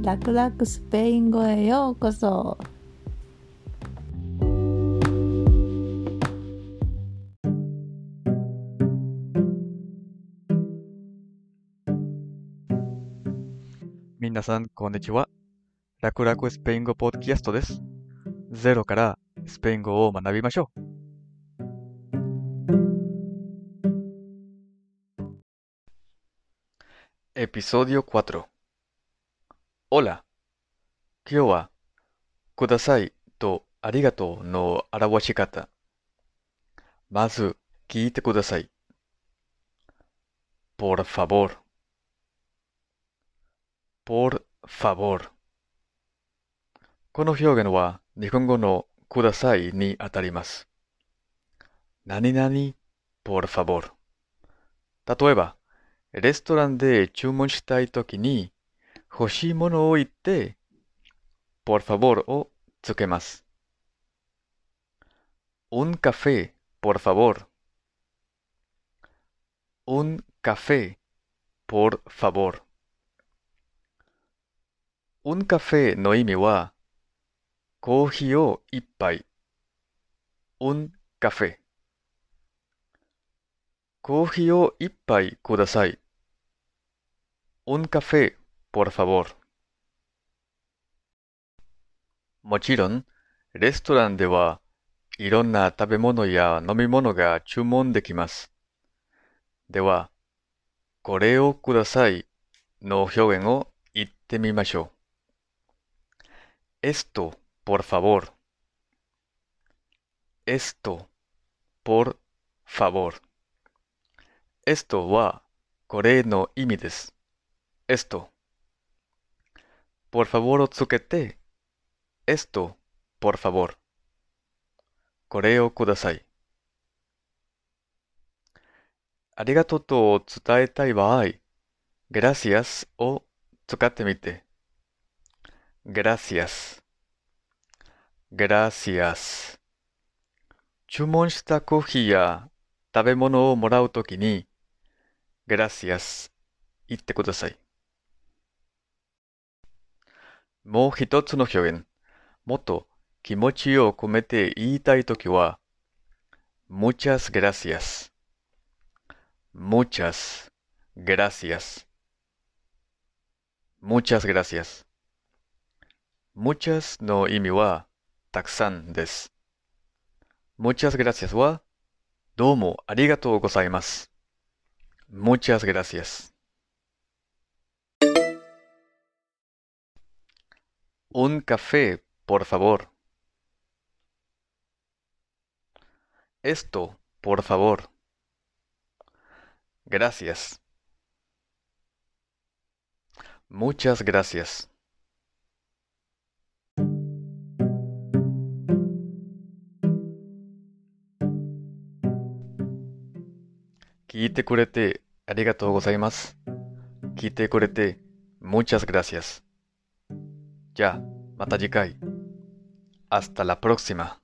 楽々スペイン語へようこそ。皆さん、こんにちは。楽々スペイン語ポッドキャストです。ゼロからスペイン語を学びましょう。エピソード4 Hola 今日は、くださいとありがとうの表し方。まず、聞いてください。Por favor por favor この表現は日本語のくださいにあたります。何々 por favor 例えば、レストランで注文したいときに欲しいものを言って por favor をつけます。un café por favor un café por favor un café の意味は、コーヒーを一杯。un café。コーヒーを一杯ください。un café, por favor。もちろん、レストランではいろんな食べ物や飲み物が注文できます。では、これをくださいの表現を言ってみましょう。Esto, por favor. Esto, por favor. Esto はこれの意味です。Esto. Por favor をつけて、Esto, por favor. これをください。ありがとうと伝えたい場合、gracias を使ってみて。gracias, gracias 注文したコーヒーや食べ物をもらうときに gracias 言ってください。もう一つの表現、もっと気持ちを込めて言いたいときは muchas gracias, muchas gracias, muchas gracias muchas の意味はたくさんです。muchas gracias はどうもありがとうございます。muchas gracias。Un café, por favor. esto, por favor. gracias. muchas gracias. 聞いてくれてありがとうございます。聞いてくれて muchas gracias。Ya, Matayikai. Hasta la próxima.